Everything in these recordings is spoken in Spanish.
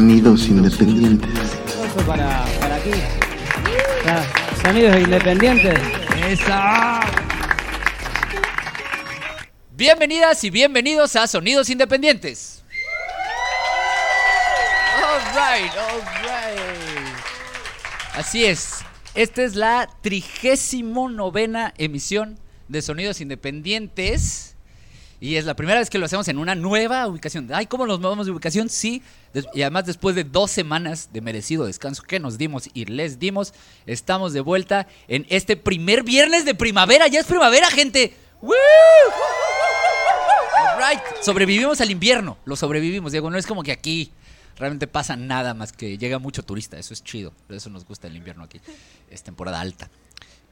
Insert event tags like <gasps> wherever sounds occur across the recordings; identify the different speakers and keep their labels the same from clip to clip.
Speaker 1: Sonidos independientes.
Speaker 2: Para, para aquí. Ah, Sonidos independientes.
Speaker 3: ¡Esa! Bienvenidas y bienvenidos a Sonidos Independientes. All right, all right. Así es. Esta es la trigésimo novena emisión de Sonidos Independientes. Y es la primera vez que lo hacemos en una nueva ubicación. Ay, ¿cómo nos movemos de ubicación? Sí. Y además después de dos semanas de merecido descanso que nos dimos y les dimos, estamos de vuelta en este primer viernes de primavera. Ya es primavera, gente. ¡Woo! Sobrevivimos al invierno. Lo sobrevivimos, Diego. No es como que aquí realmente pasa nada más que llega mucho turista. Eso es chido. Eso nos gusta el invierno aquí. Es temporada alta.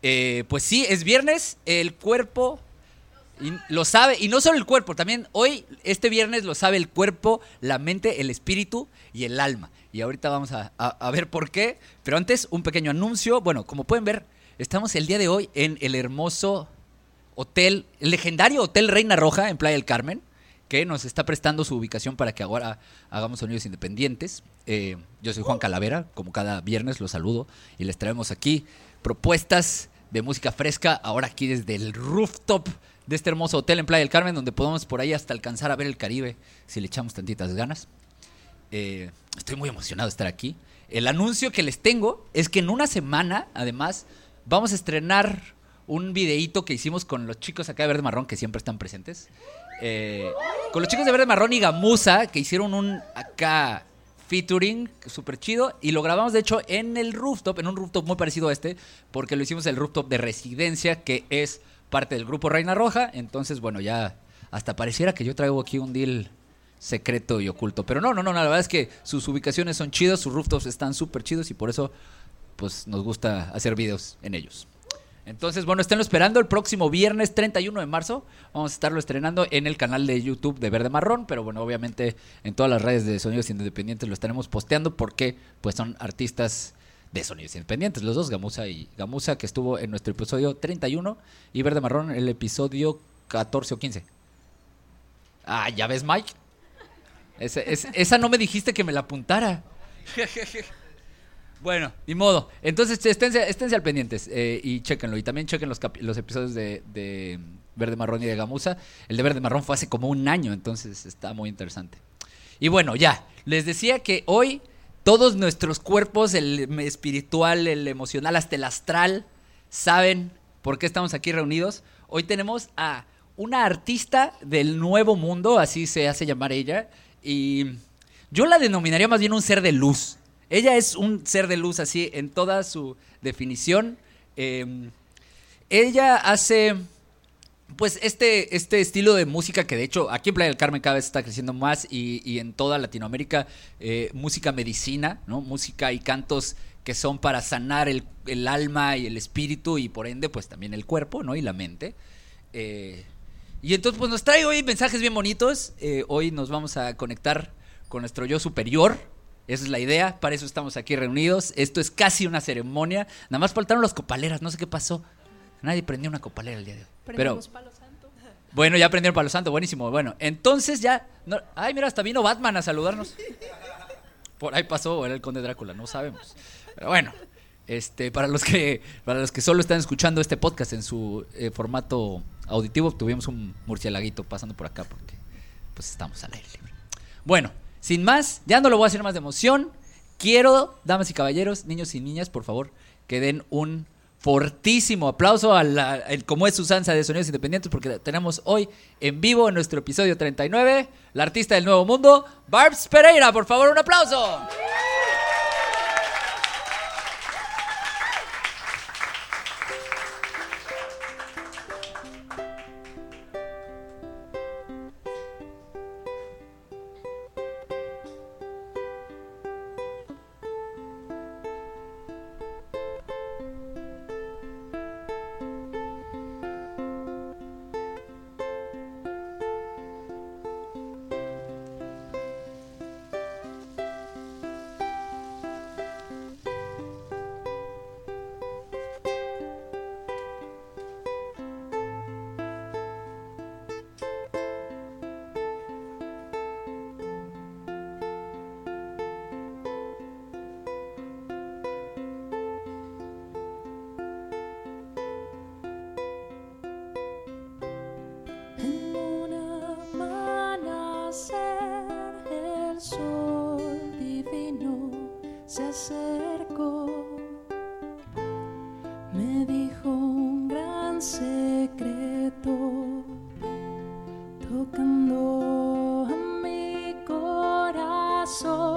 Speaker 3: Eh, pues sí, es viernes. El cuerpo y lo sabe, y no solo el cuerpo, también hoy, este viernes, lo sabe el cuerpo, la mente, el espíritu y el alma. Y ahorita vamos a, a- ver por qué. Pero antes, un pequeño anuncio. Bueno, como pueden ver, estamos el día de hoy en el hermoso hotel, el legendario Hotel Reina Roja en Playa del Carmen, que nos está prestando su ubicación para que ahora hagamos sonidos independientes. Eh, yo soy Juan Calavera, como cada viernes los saludo y les traemos aquí propuestas de música fresca, ahora aquí desde el rooftop de este hermoso hotel en Playa del Carmen, donde podemos por ahí hasta alcanzar a ver el Caribe si le echamos tantitas ganas. Eh, estoy muy emocionado de estar aquí. El anuncio que les tengo es que en una semana, además, vamos a estrenar un videíto que hicimos con los chicos acá de Verde Marrón, que siempre están presentes. Eh, con los chicos de Verde Marrón y Gamuza, que hicieron un acá featuring súper chido. Y lo grabamos, de hecho, en el rooftop, en un rooftop muy parecido a este, porque lo hicimos el rooftop de Residencia, que es parte del grupo Reina Roja. Entonces, bueno, ya hasta pareciera que yo traigo aquí un deal secreto y oculto. Pero no, no, no, la verdad es que sus ubicaciones son chidas, sus rooftops están súper chidos y por eso pues nos gusta hacer videos en ellos. Entonces, bueno, esténlo esperando el próximo viernes 31 de marzo. Vamos a estarlo estrenando en el canal de YouTube de Verde Marrón, pero bueno, obviamente en todas las redes de Sonidos Independientes lo estaremos posteando porque pues son artistas de Sonidos Independientes, los dos, Gamuza y Gamuza, que estuvo en nuestro episodio 31 y Verde Marrón el episodio 14 o 15. Ah, ¿ya ves, Mike? Esa, es- esa no me dijiste que me la apuntara. <laughs> Bueno, ni modo. Entonces, esténse, esténse al pendientes eh, y chéquenlo. Y también chequen los, los episodios de, de Verde Marrón y de Gamuza. El de Verde Marrón fue hace como un año, entonces está muy interesante. Y bueno, ya, les decía que hoy todos nuestros cuerpos, el espiritual, el emocional, hasta el astral, saben por qué estamos aquí reunidos. Hoy tenemos a una artista del nuevo mundo, así se hace llamar ella, y yo la denominaría más bien un ser de luz. Ella es un ser de luz así en toda su definición. Eh, ella hace pues este, este estilo de música que de hecho aquí en Playa del Carmen cada vez está creciendo más y, y en toda Latinoamérica, eh, música medicina, ¿no? Música y cantos que son para sanar el, el alma y el espíritu y por ende pues también el cuerpo, ¿no? Y la mente. Eh, y entonces pues nos trae hoy mensajes bien bonitos. Eh, hoy nos vamos a conectar con nuestro yo superior. Esa es la idea, para eso estamos aquí reunidos. Esto es casi una ceremonia. Nada más faltaron las copaleras, no sé qué pasó. Nadie prendió una copalera el día de hoy. Pero,
Speaker 4: palo santo. <laughs>
Speaker 3: bueno, ya aprendieron Palo Santo, buenísimo. Bueno, entonces ya. no- ay, mira, hasta vino Batman a saludarnos. <laughs> Por ahí pasó, era el conde Drácula, no sabemos. Pero bueno, este, para los que, para los que solo están escuchando este podcast en su eh, formato auditivo, tuvimos un murcielaguito pasando por acá porque pues estamos al aire libre. Bueno, sin más, ya no lo voy a hacer más de emoción. Quiero, damas y caballeros, niños y niñas, por favor, que den un fortísimo aplauso a la, como es usanza de Sonidos Independientes, porque tenemos hoy en vivo en nuestro episodio 39, la artista del Nuevo Mundo, Barbs Pereira. Por favor, un aplauso.
Speaker 1: Tocando a mi corazón,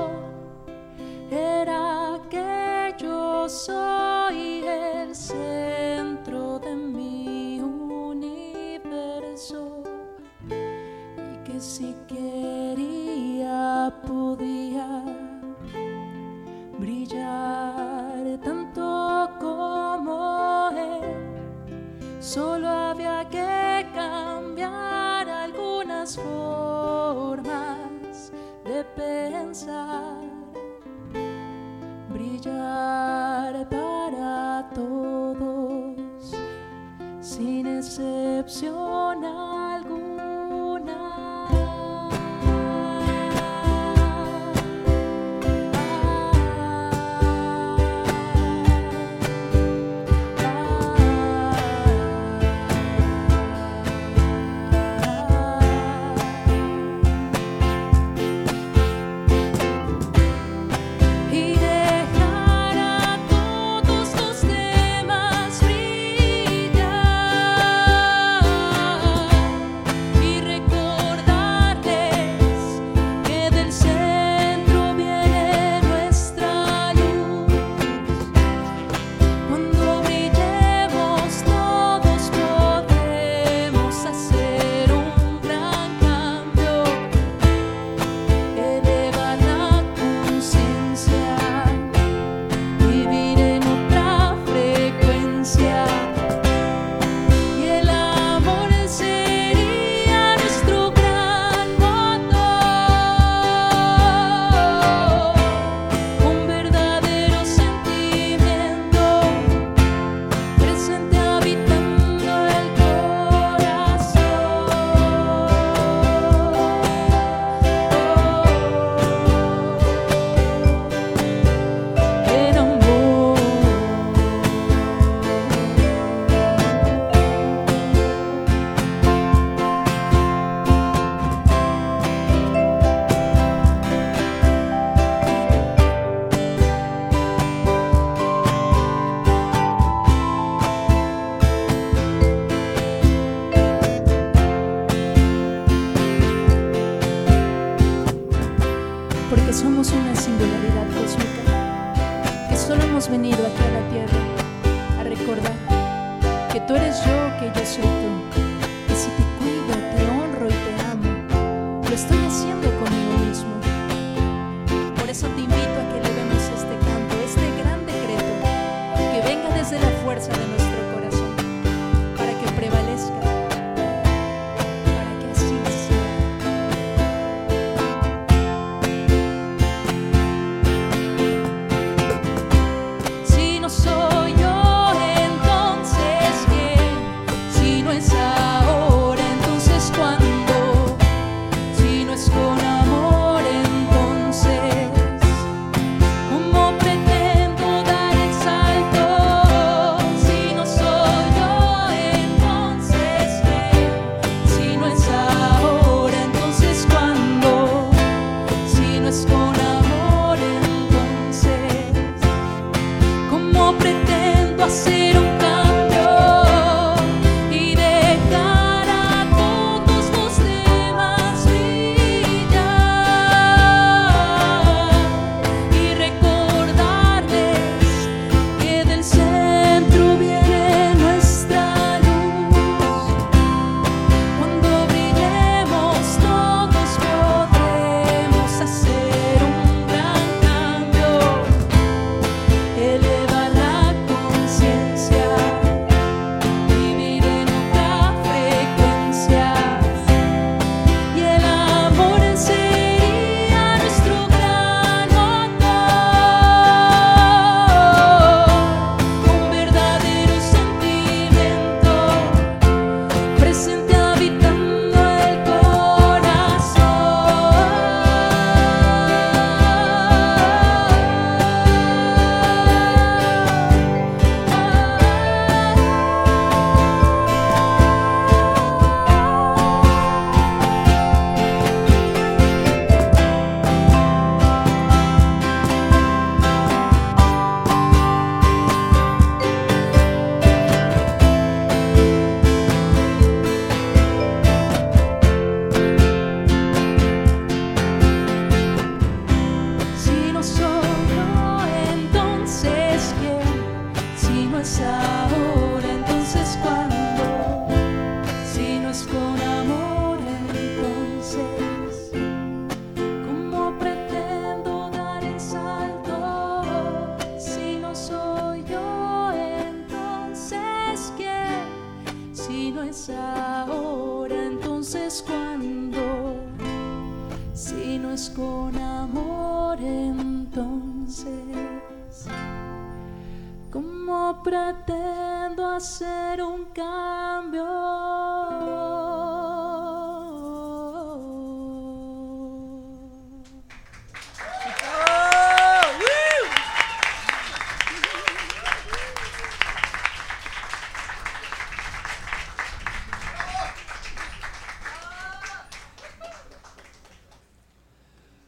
Speaker 1: ¿Cómo pretendo hacer un cambio?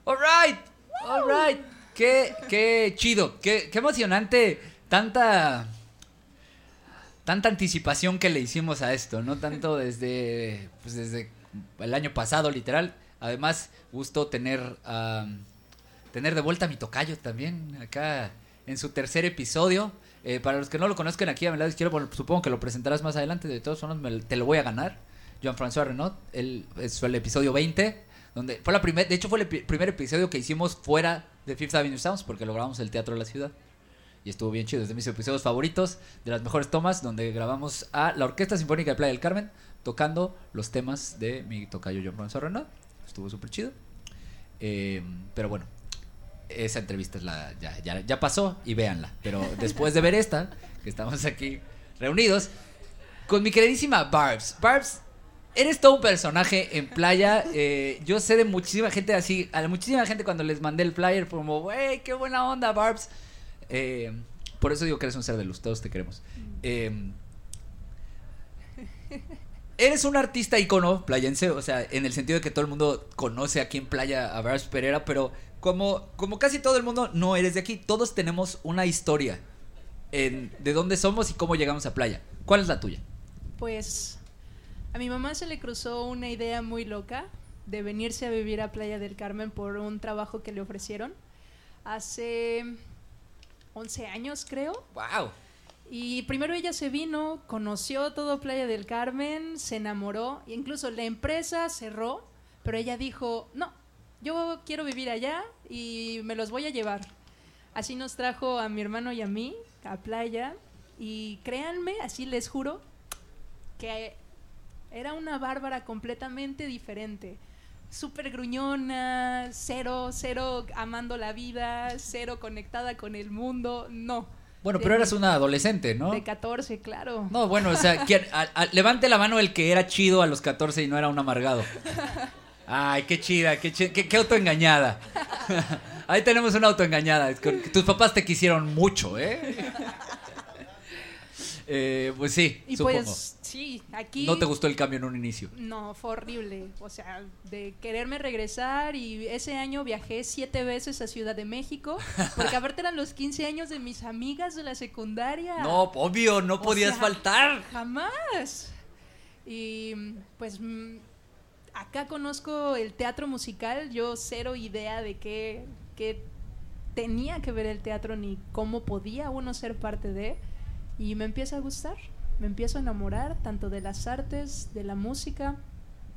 Speaker 3: All right, all right. Qué, qué chido, qué, qué emocionante. Tanta, tanta anticipación que le hicimos a esto, ¿no? Tanto <laughs> desde, pues desde el año pasado, literal. Además, gusto tener, tener de vuelta a mi tocayo también, acá en su tercer episodio. Eh, para los que no lo conozcan aquí a mi lado izquierdo, bueno, supongo que lo presentarás más adelante. De todos modos, me- te lo voy a ganar. Jean-François Renaud, él es el episodio 20, donde fue la primer, de hecho fue el primer episodio que hicimos fuera de Fifth Avenue Sounds, porque lo grabamos en el Teatro de la Ciudad. Y estuvo bien chido, es de mis episodios favoritos, de las mejores tomas, donde grabamos a la Orquesta Sinfónica de Playa del Carmen, tocando los temas de mi tocayo Jean-François Renaud. Estuvo súper chido. Eh, pero bueno, esa entrevista es la, ya, ya, ya pasó y véanla. Pero <laughs> después de ver esta, que estamos aquí reunidos, con mi queridísima Barbs. Barbs, eres todo un personaje en playa. eh, yo sé de muchísima gente así, a muchísima gente cuando les mandé el flyer, fue como, wey, qué buena onda, Barbs. Eh, por eso digo que eres un ser de luz, todos te queremos. Eh, Eres un artista icono playense, o sea, en el sentido de que todo el mundo conoce aquí en Playa a Barbs Pereira, pero como, como casi todo el mundo no eres de aquí, todos tenemos una historia de dónde somos y cómo llegamos a Playa. ¿Cuál es la tuya?
Speaker 1: Pues a mi mamá se le cruzó una idea muy loca de venirse a vivir a Playa del Carmen por un trabajo que le ofrecieron hace 11 años, creo.
Speaker 3: ¡Wow!
Speaker 1: Y primero ella se vino, conoció todo Playa del Carmen, se enamoró, e incluso la empresa cerró, pero ella dijo, no, yo quiero vivir allá y me los voy a llevar. Así nos trajo a mi hermano y a mí a Playa y créanme, así les juro, que era una bárbara completamente diferente. Súper gruñona, cero, cero amando la vida, cero conectada con el mundo, no.
Speaker 3: Bueno,
Speaker 1: De-
Speaker 3: pero eras una adolescente, ¿no?
Speaker 1: De 14, claro.
Speaker 3: No, bueno, o sea, <laughs> ¿quién- a- a- levante la mano el que era chido a los 14 y no era un amargado. Ay, qué chida, qué, chi- qué, qué autoengañada. <laughs> Ahí tenemos una autoengañada. Tus papás te quisieron mucho, ¿eh? Eh, pues sí,
Speaker 1: Y
Speaker 3: supongo.
Speaker 1: pues, sí, aquí.
Speaker 3: No te gustó el cambio en un inicio.
Speaker 1: No, fue horrible. O sea, de quererme regresar y ese año viajé siete veces a Ciudad de México. <laughs> Porque aparte eran los 15 años de mis amigas de la secundaria.
Speaker 3: No, obvio, no
Speaker 1: O
Speaker 3: podías
Speaker 1: sea,
Speaker 3: faltar.
Speaker 1: Jamás. Y pues mm, acá conozco el teatro musical. Yo cero idea de qué, qué tenía que ver el teatro ni cómo podía uno ser parte de. Y me empieza a gustar. Me empiezo a enamorar tanto de las artes, de la música.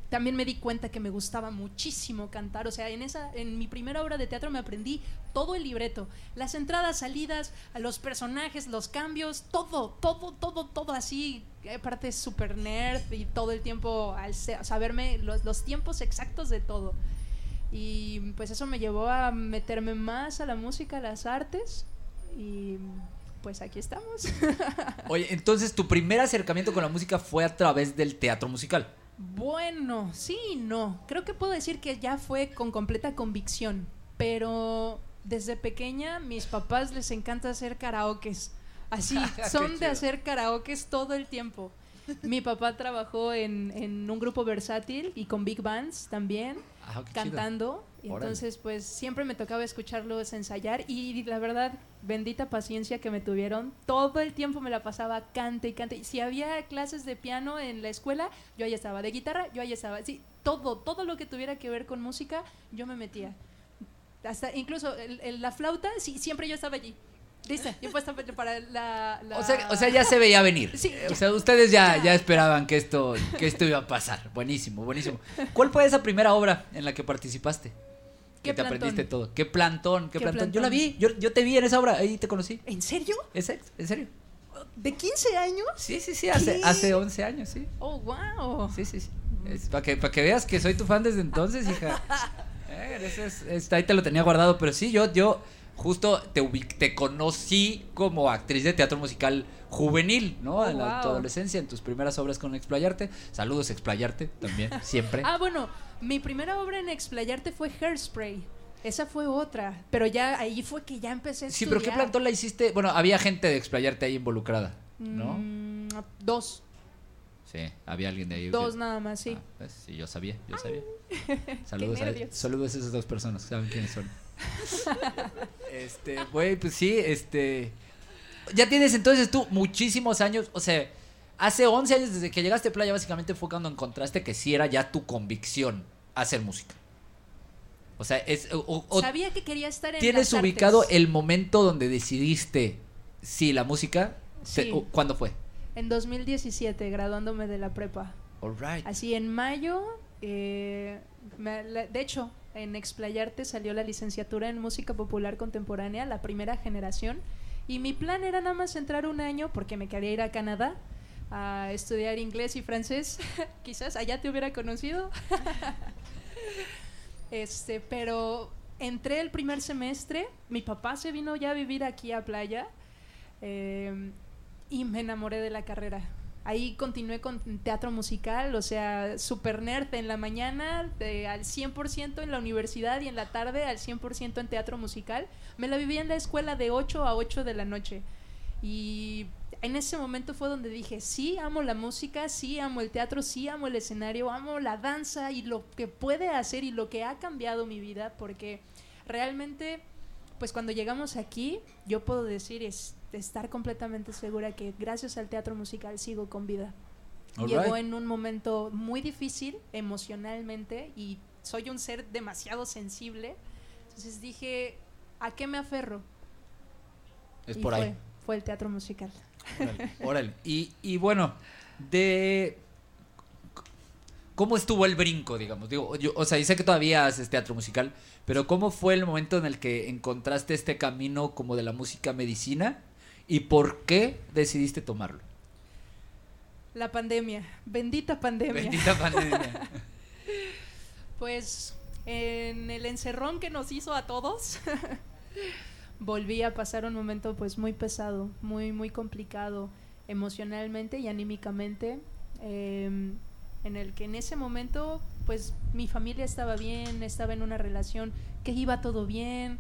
Speaker 1: También me di cuenta que me gustaba muchísimo cantar. O sea, en, esa, en mi primera obra de teatro me aprendí todo el libreto. Las entradas, salidas, a los personajes, los cambios, todo, todo, todo, todo así. Aparte es súper nerd y todo el tiempo al saberme los, los tiempos exactos de todo. Y pues eso me llevó a meterme más a la música, a las artes. Y pues aquí estamos. <laughs>
Speaker 3: Oye, entonces tu primer acercamiento con la música fue a través del teatro musical.
Speaker 1: Bueno, sí y no. Creo que puedo decir que ya fue con completa convicción. Pero desde pequeña, mis papás les encanta hacer karaokes. Así, <laughs>
Speaker 3: Qué
Speaker 1: son de hacer karaokes todo el tiempo. Mi papá trabajó en, en un grupo versátil y con big bands también,
Speaker 3: Ah, chido.
Speaker 1: Y entonces, pues siempre me tocaba escucharlos ensayar. Y la verdad, bendita paciencia que me tuvieron. Todo el tiempo me la pasaba cante y cante. Si había clases de piano en la escuela, yo ahí estaba. De guitarra, yo ahí estaba. Sí, todo, todo lo que tuviera que ver con música, yo me metía. Hasta incluso el- el- la flauta, sí, siempre yo estaba allí. Lista, yo puesta para la, la-
Speaker 3: O sea, o sea, ya se veía venir.
Speaker 1: Sí,
Speaker 3: Eh, O sea, ustedes ya, ya esperaban que esto, que esto iba a pasar. Buenísimo, buenísimo. ¿Cuál fue esa primera obra en la que participaste? Que
Speaker 1: ¿Qué
Speaker 3: te
Speaker 1: plantón?
Speaker 3: aprendiste todo. ¿Qué plantón? ¿Qué,
Speaker 1: ¿Qué
Speaker 3: plantón? Yo la vi, yo, yo te vi en esa obra, ahí te conocí.
Speaker 1: ¿En serio?
Speaker 3: ¿Es ¿En serio?
Speaker 1: ¿De 15 años?
Speaker 3: Sí, sí, sí, hace, hace 11 años, sí.
Speaker 1: Oh, wow.
Speaker 3: Sí, sí, sí. Para que, pa' que veas que soy tu fan desde entonces, hija. <laughs> Eh, es- es- ahí te lo tenía guardado, pero sí, yo, yo justo te, te conocí como actriz de teatro musical juvenil, ¿no?
Speaker 1: Oh,
Speaker 3: en la,
Speaker 1: wow.
Speaker 3: adolescencia, en tus primeras obras con Explayarte. Saludos, Explayarte, también, siempre. <laughs>
Speaker 1: Ah, bueno, mi primera obra en Explayarte fue Hairspray. Esa fue otra, pero ya ahí fue que ya empecé a
Speaker 3: sí, pero ¿qué plantón la hiciste? Bueno, había gente de Explayarte ahí involucrada, ¿no?
Speaker 1: Mm, dos,
Speaker 3: Sí, había alguien de ahí.
Speaker 1: dos nada más, sí.
Speaker 3: Ah, pues, sí, yo sabía, yo sabía. <laughs> Saludos, a, saludos a esas dos personas, saben quiénes son. <laughs> este, güey, pues sí, este. Ya tienes entonces tú muchísimos años, o sea, hace 11 años desde que llegaste a Playa, básicamente fue cuando encontraste que sí era ya tu convicción hacer música. O sea, es. o- o-
Speaker 1: Sabía que quería estar en
Speaker 3: ¿Tienes
Speaker 1: las
Speaker 3: ubicado
Speaker 1: artes.
Speaker 3: el momento donde decidiste sí la música? Te-
Speaker 1: Sí.
Speaker 3: ¿Cuándo fue?
Speaker 1: En 2017, graduándome de la prepa.
Speaker 3: Alright.
Speaker 1: Así en mayo, eh, me- de hecho, en Explayarte salió la licenciatura en música popular contemporánea, la primera generación. Y mi plan era nada más entrar un año porque me quería ir a Canadá a estudiar inglés y francés. <laughs> Quizás allá te hubiera conocido. <laughs> este, pero entré el primer semestre. Mi papá se vino ya a vivir aquí a playa. eh, y me enamoré de la carrera. Ahí continué con teatro musical, o sea, super nerd en la mañana, de- al 100% en la universidad y en la tarde al 100% en teatro musical. Me la viví en la escuela de 8 a 8 de la noche. Y en ese momento fue donde dije, sí, amo la música, sí, amo el teatro, sí, amo el escenario, amo la danza y lo que puede hacer y lo que ha cambiado mi vida, porque realmente pues cuando llegamos aquí, yo puedo decir, es, estar completamente segura que gracias al teatro musical sigo con vida. Llegó en un momento muy difícil emocionalmente y soy un ser demasiado sensible. Entonces dije, ¿a qué me aferro?
Speaker 3: Es
Speaker 1: Y
Speaker 3: por
Speaker 1: fue,
Speaker 3: ahí.
Speaker 1: Fue el teatro musical.
Speaker 3: Órale, <laughs> órale. Y, y bueno, de... ¿Cómo estuvo el brinco, digamos? Digo, yo, o sea, y sé que todavía haces teatro musical, pero ¿cómo fue el momento en el que encontraste este camino como de la música medicina? ¿Y por qué decidiste tomarlo?
Speaker 1: La pandemia, bendita pandemia.
Speaker 3: Bendita <laughs> pandemia.
Speaker 1: Pues en el encerrón que nos hizo a todos, volví a pasar un momento pues muy pesado, muy muy complicado emocionalmente y anímicamente, eh, en el que en ese momento pues mi familia estaba bien, estaba en una relación que iba todo bien.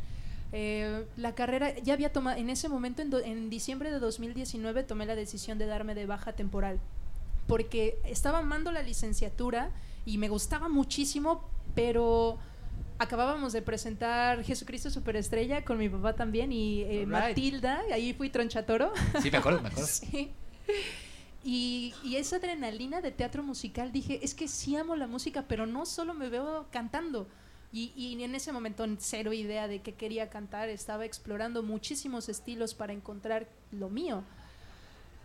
Speaker 1: eh, la carrera ya había tomado en ese momento en, en diciembre de 2019 tomé la decisión de darme de baja temporal porque estaba amando la licenciatura y me gustaba muchísimo, pero acabábamos de presentar Jesucristo Superestrella con mi papá también y eh,
Speaker 3: Alright.
Speaker 1: Matilda, ahí fui tronchatoro.
Speaker 3: Sí, me acuerdo, me acuerdo. <laughs>
Speaker 1: Sí. Y, y esa adrenalina de teatro musical, dije, es que sí amo la música, pero no solo me veo cantando. Y, y en ese momento cero idea de qué quería cantar, estaba explorando muchísimos estilos para encontrar lo mío.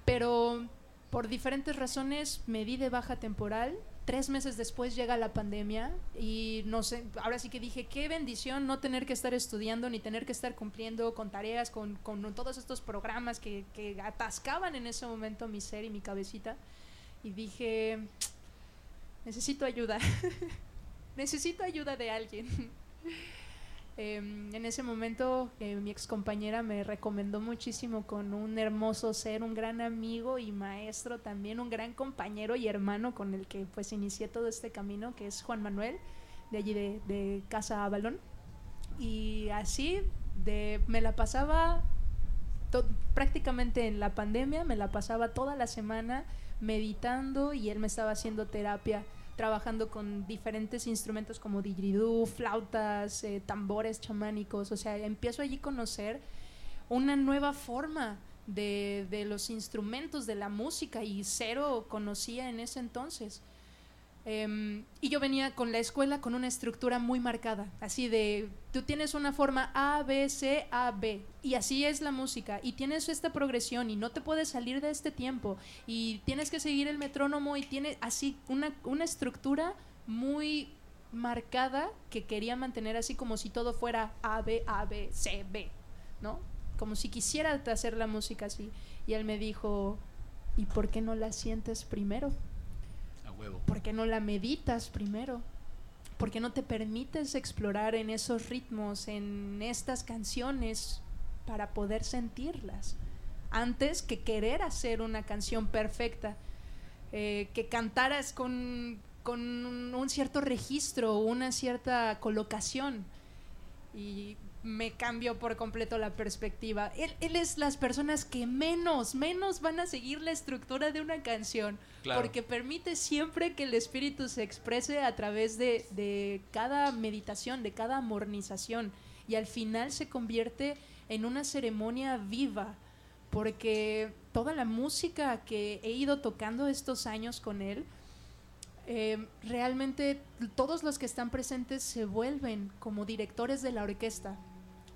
Speaker 1: Pero por diferentes razones me di de baja temporal. Tres meses después llega la pandemia y no sé, ahora sí que dije, qué bendición no tener que estar estudiando ni tener que estar cumpliendo con tareas, con, con todos estos programas que, que atascaban en ese momento mi ser y mi cabecita. Y dije, necesito ayuda, <laughs> necesito ayuda de alguien. Em, en ese momento eh, mi ex compañera me recomendó muchísimo con un hermoso ser, un gran amigo y maestro también, un gran compañero y hermano con el que pues inicié todo este camino, que es Juan Manuel, de allí de, Casa Avalón. Y así de, me la pasaba prácticamente en la pandemia, me la pasaba toda la semana meditando y él me estaba haciendo terapia trabajando con diferentes instrumentos como didgeridoo, flautas, eh, tambores chamánicos, o sea, empiezo allí a conocer una nueva forma de, de los instrumentos de la música y cero conocía en ese entonces. Em, y yo venía con la escuela con una estructura muy marcada, así de, tú tienes una forma A, B, C, A, B, y así es la música, y tienes esta progresión y no te puedes salir de este tiempo, y tienes que seguir el metrónomo y tiene así una, una estructura muy marcada que quería mantener así como si todo fuera A, B, A, B, C, B, ¿no? Como si quisiera hacer la música así. Y él me dijo, ¿y por qué no la sientes primero? ¿Por qué no la meditas primero? ¿Por qué no te permites explorar en esos ritmos, en estas canciones, para poder sentirlas? Antes que querer hacer una canción perfecta, eh, que cantaras con, con un cierto registro, una cierta colocación. Y me cambió por completo la perspectiva. Él, él, es las personas que menos, menos van a seguir la estructura de una canción,
Speaker 3: Claro.
Speaker 1: porque permite siempre que el espíritu se exprese a través de, de cada meditación, de cada amornización, y al final se convierte en una ceremonia viva, porque toda la música que he ido tocando estos años con él, eh, realmente todos los que están presentes se vuelven como directores de la orquesta.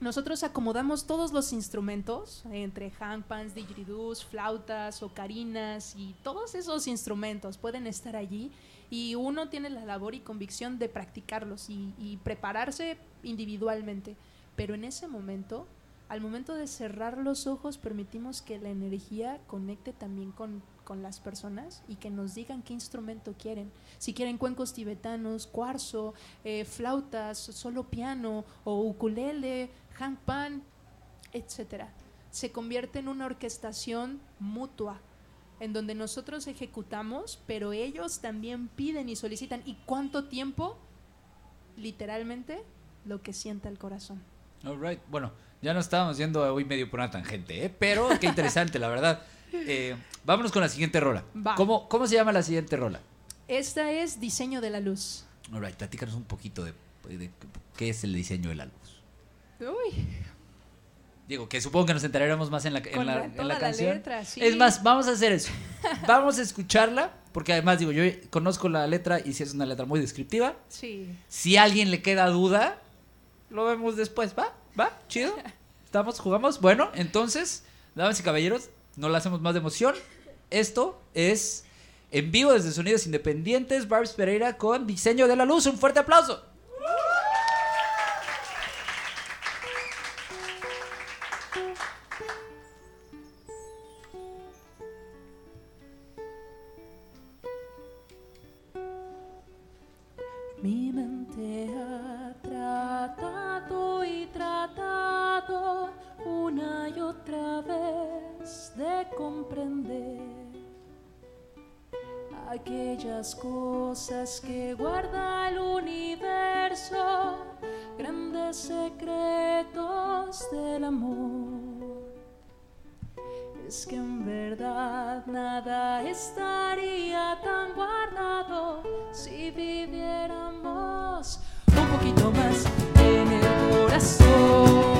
Speaker 1: Nosotros acomodamos todos los instrumentos, entre handpans, didgeridoos, flautas, ocarinas y todos esos instrumentos pueden estar allí y uno tiene la labor y convicción de practicarlos y, y prepararse individualmente. Pero en ese momento, al momento de cerrar los ojos, permitimos que la energía conecte también con, con las personas y que nos digan qué instrumento quieren. Si quieren cuencos tibetanos, cuarzo, eh, flautas, solo piano o ukulele, handpan, etcétera. Se convierte en una orquestación mutua en donde nosotros ejecutamos, pero ellos también piden y solicitan. ¿Y cuánto tiempo? Literalmente lo que sienta el corazón.
Speaker 3: All right. Bueno, ya nos estábamos yendo hoy medio por una tangente, ¿eh? pero qué interesante, la verdad. Eh, vámonos con la siguiente rola.
Speaker 1: Va.
Speaker 3: ¿Cómo, ¿Cómo se llama la siguiente rola?
Speaker 1: Esta es Diseño de la Luz.
Speaker 3: All right, platícanos un poquito de, de qué es el diseño de la luz.
Speaker 1: Uy,
Speaker 3: Digo, que supongo que nos enteraremos más en la, en la, en canción.
Speaker 1: letra, sí.
Speaker 3: Es más, vamos a hacer eso. Vamos a escucharla, porque además, digo, yo conozco la letra y si es una letra muy descriptiva.
Speaker 1: sí.
Speaker 3: Si a alguien le queda duda, lo vemos después. ¿Va? ¿Va? ¿Chido? <laughs> ¿Estamos? ¿Jugamos? Bueno, entonces, damas y caballeros, no la hacemos más de emoción. Esto es en vivo desde Sonidos Independientes, Barbs Pereira con Diseño de la Luz. Un fuerte aplauso.
Speaker 1: Aquellas cosas que guarda el universo, grandes secretos del amor. Es que en verdad nada estaría tan guardado si viviéramos un poquito más en el corazón,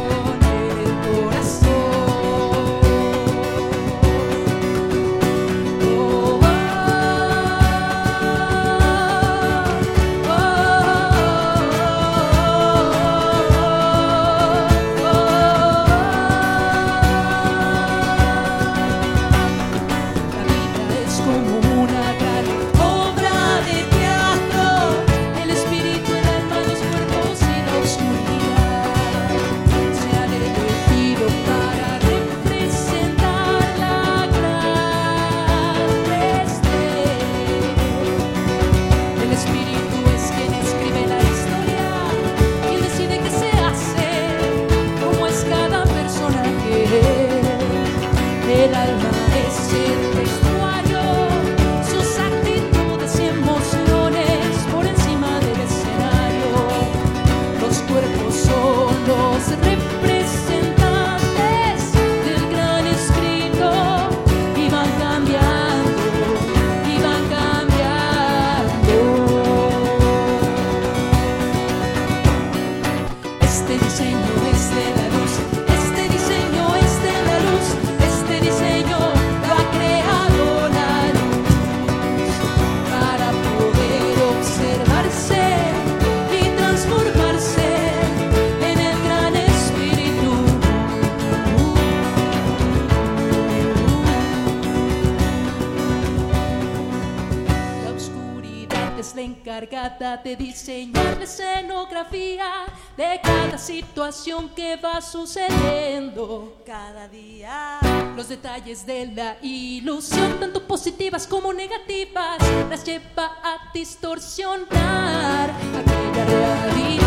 Speaker 1: de diseñar la escenografía de cada situación que va sucediendo.
Speaker 4: Cada día.
Speaker 1: Los detalles de la ilusión, tanto positivas como negativas, las lleva a distorsionar aquella realidad,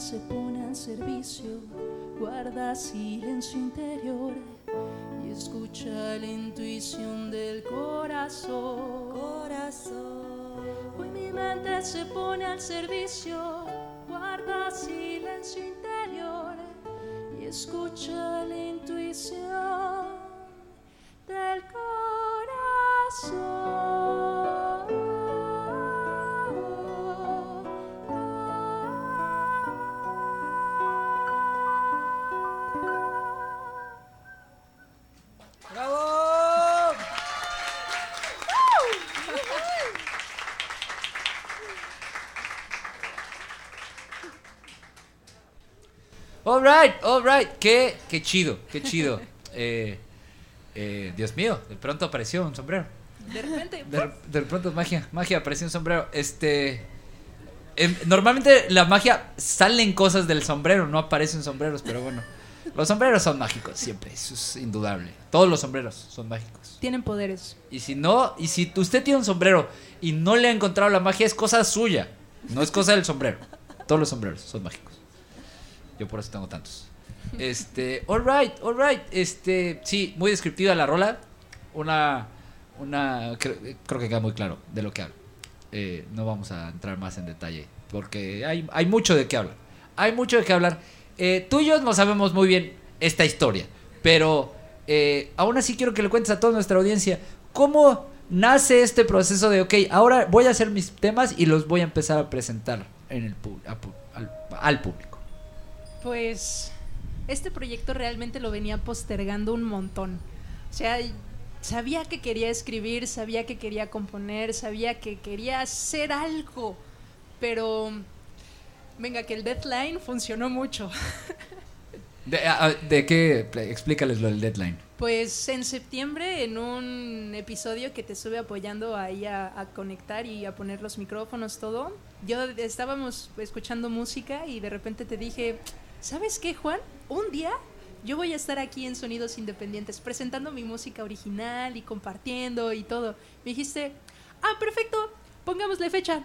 Speaker 1: se pone al servicio, guarda silencio interior y escucha la intuición del corazón.
Speaker 4: Corazón.
Speaker 1: Hoy mi mente se pone al servicio, guarda silencio interior y escucha la intuición del corazón.
Speaker 3: All right, all right. Qué, qué chido, qué chido. <laughs> Eh, eh, Dios mío, de pronto apareció un sombrero.
Speaker 1: De repente,
Speaker 3: De, de pronto magia, magia, apareció un sombrero. Este. em, normalmente la magia salen cosas del sombrero, no aparecen sombreros, pero bueno. Los sombreros son mágicos, siempre, eso es indudable. Todos los sombreros son mágicos.
Speaker 1: tienen poderes.
Speaker 3: Y si no, y si usted tiene un sombrero y no le ha encontrado la magia, es cosa suya. No es cosa del sombrero. Todos los sombreros son mágicos. Yo por eso tengo tantos. Este, alright, alright. Este, sí, muy descriptiva la rola. Una, una, creo, que queda muy claro de lo que habla. Eh, no vamos a entrar más en detalle porque hay, hay mucho de qué hablar. Hay mucho de qué hablar. Eh, tú y yo no sabemos muy bien esta historia, pero eh, aún así quiero que le cuentes a toda nuestra audiencia cómo nace este proceso de, ok, ahora voy a hacer mis temas y los voy a empezar a presentar en el, a al público.
Speaker 1: Pues este proyecto realmente lo venía postergando un montón. O sea, sabía que quería escribir, sabía que quería componer, sabía que quería hacer algo, pero venga, que el deadline funcionó mucho. <laughs>
Speaker 3: ¿De, a- a- de qué? Explícales lo del deadline.
Speaker 1: Pues en septiembre, en un episodio que te estuve apoyando ahí a, a conectar y a poner los micrófonos, todo, yo estábamos escuchando música y de repente te dije, ¿sabes qué, Juan? Un día yo voy a estar aquí en Sonidos Independientes presentando mi música original y compartiendo y todo. Me dijiste, ah, perfecto, pongámosle fecha.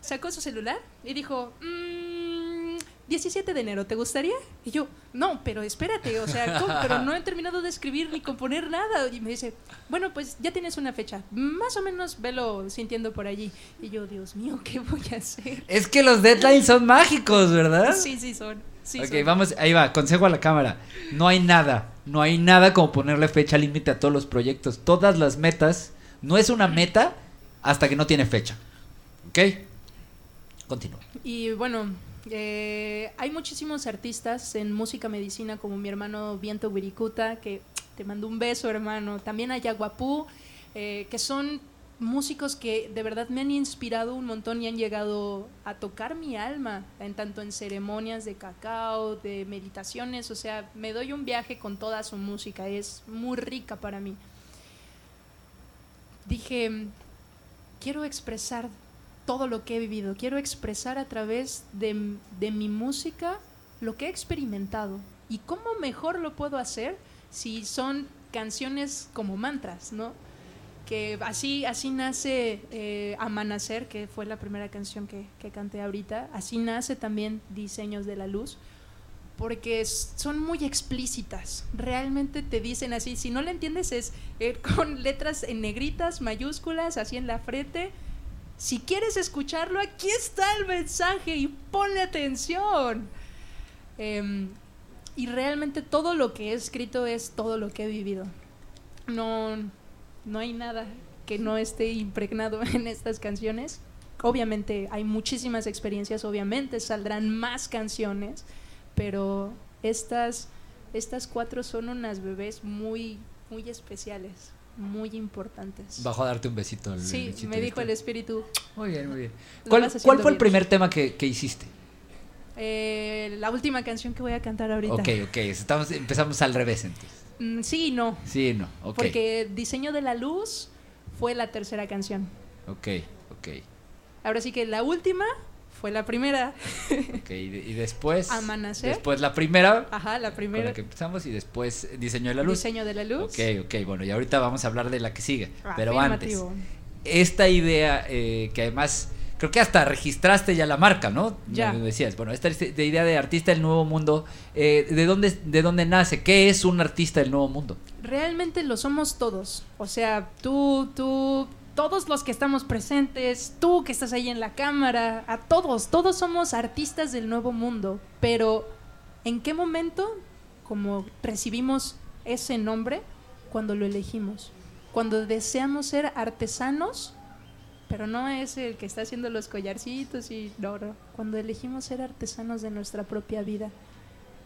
Speaker 1: Sacó su celular y dijo, "Mm, 17 de enero, ¿te gustaría? Y yo, no, pero espérate, o sea, ¿cómo? pero no he <laughs> terminado de escribir ni componer nada. Y me dice, bueno, pues ya tienes una fecha, más o menos velo sintiendo por allí. Y yo, Dios mío, ¿qué voy a hacer?
Speaker 3: Es que los deadlines son mágicos, ¿verdad?
Speaker 1: Sí, sí son. Sí
Speaker 3: ok, vamos, ahí va, consejo a la cámara. No hay nada, no hay nada como ponerle fecha límite a todos los proyectos. Todas las metas No es una meta hasta que no tiene fecha. ¿Ok? Continúa.
Speaker 1: Y bueno, eh, hay muchísimos artistas en música medicina como mi hermano Viento Wirikuta, que te mando un beso hermano. También hay Aguapú, eh, que son músicos que de verdad me han inspirado un montón y han llegado a tocar mi alma, en tanto en ceremonias de cacao, de meditaciones, o sea, me doy un viaje con toda su música, es muy rica para mí. Dije, quiero expresar todo lo que he vivido, quiero expresar a través de, de mi música lo que he experimentado. ¿Y cómo mejor lo puedo hacer si son canciones como mantras, ¿no? Que así, así nace eh, Amanecer, que fue la primera canción que, que canté ahorita, así nace también Diseños de la Luz, porque son muy explícitas, realmente te dicen así, si no le entiendes es eh, <laughs> con letras en negritas, mayúsculas, así en la frente, si quieres escucharlo, aquí está el mensaje y ponle atención. Em, y realmente todo lo que he escrito es todo lo que he vivido. No, no hay nada que no esté impregnado <laughs> en estas canciones. Obviamente hay muchísimas experiencias, obviamente saldrán más canciones, pero estas, estas cuatro son unas bebés muy, muy especiales, muy importantes.
Speaker 3: Bajo a darte un besito. el-
Speaker 1: Sí,
Speaker 3: besito,
Speaker 1: me dijo el espíritu.
Speaker 3: Muy bien, muy bien. ¿Cuál, fue el
Speaker 1: bien.
Speaker 3: primer tema que, que hiciste?
Speaker 1: Eh, la última canción que voy a cantar ahorita.
Speaker 3: Ok, ok. Estamos, empezamos al revés entonces.
Speaker 1: Mm, sí y no,
Speaker 3: Sí, no. Ok.
Speaker 1: porque Diseño de la Luz fue la tercera canción.
Speaker 3: Ok, ok.
Speaker 1: Ahora sí que la última fue la primera.
Speaker 3: Ok, y, de- y después.
Speaker 1: Amanecer.
Speaker 3: Después la primera,
Speaker 1: Ajá, la
Speaker 3: con
Speaker 1: primera.
Speaker 3: la que empezamos, y después Diseño de la Luz.
Speaker 1: Diseño de la Luz.
Speaker 3: Ok, ok, bueno, y ahorita vamos a hablar de la que sigue. Pero antes, esta idea eh, que además creo que hasta registraste ya la marca, ¿no?
Speaker 1: Ya.
Speaker 3: Me decías, bueno, esta es de idea de artista del nuevo mundo, eh, ¿de, dónde, ¿de dónde nace? ¿Qué es un artista del nuevo mundo?
Speaker 1: Realmente lo somos todos. O sea, tú, tú, todos los que estamos presentes, tú que estás ahí en la cámara, a todos, todos somos artistas del nuevo mundo. Pero, ¿en qué momento, como recibimos ese nombre, cuando lo elegimos? Cuando deseamos ser artesanos, pero no es el que está haciendo los collarcitos y no, no. Cuando elegimos ser artesanos de nuestra propia vida,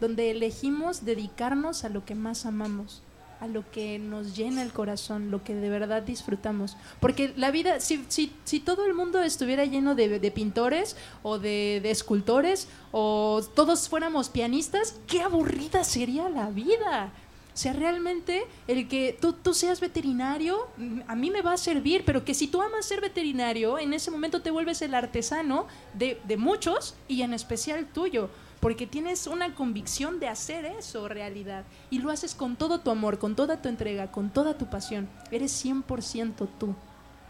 Speaker 1: donde elegimos dedicarnos a lo que más amamos, a lo que nos llena el corazón, lo que de verdad disfrutamos. Porque la vida, si, si, si todo el mundo estuviera lleno de, pintores o de escultores o todos fuéramos pianistas, qué aburrida sería la vida. O sea, realmente el que tú, tú seas veterinario, a mí me va a servir, pero que si tú amas ser veterinario, en ese momento te vuelves el artesano de, de muchos y en especial tuyo, porque tienes una convicción de hacer eso realidad y lo haces con todo tu amor, con toda tu entrega, con toda tu pasión. Eres 100% tú.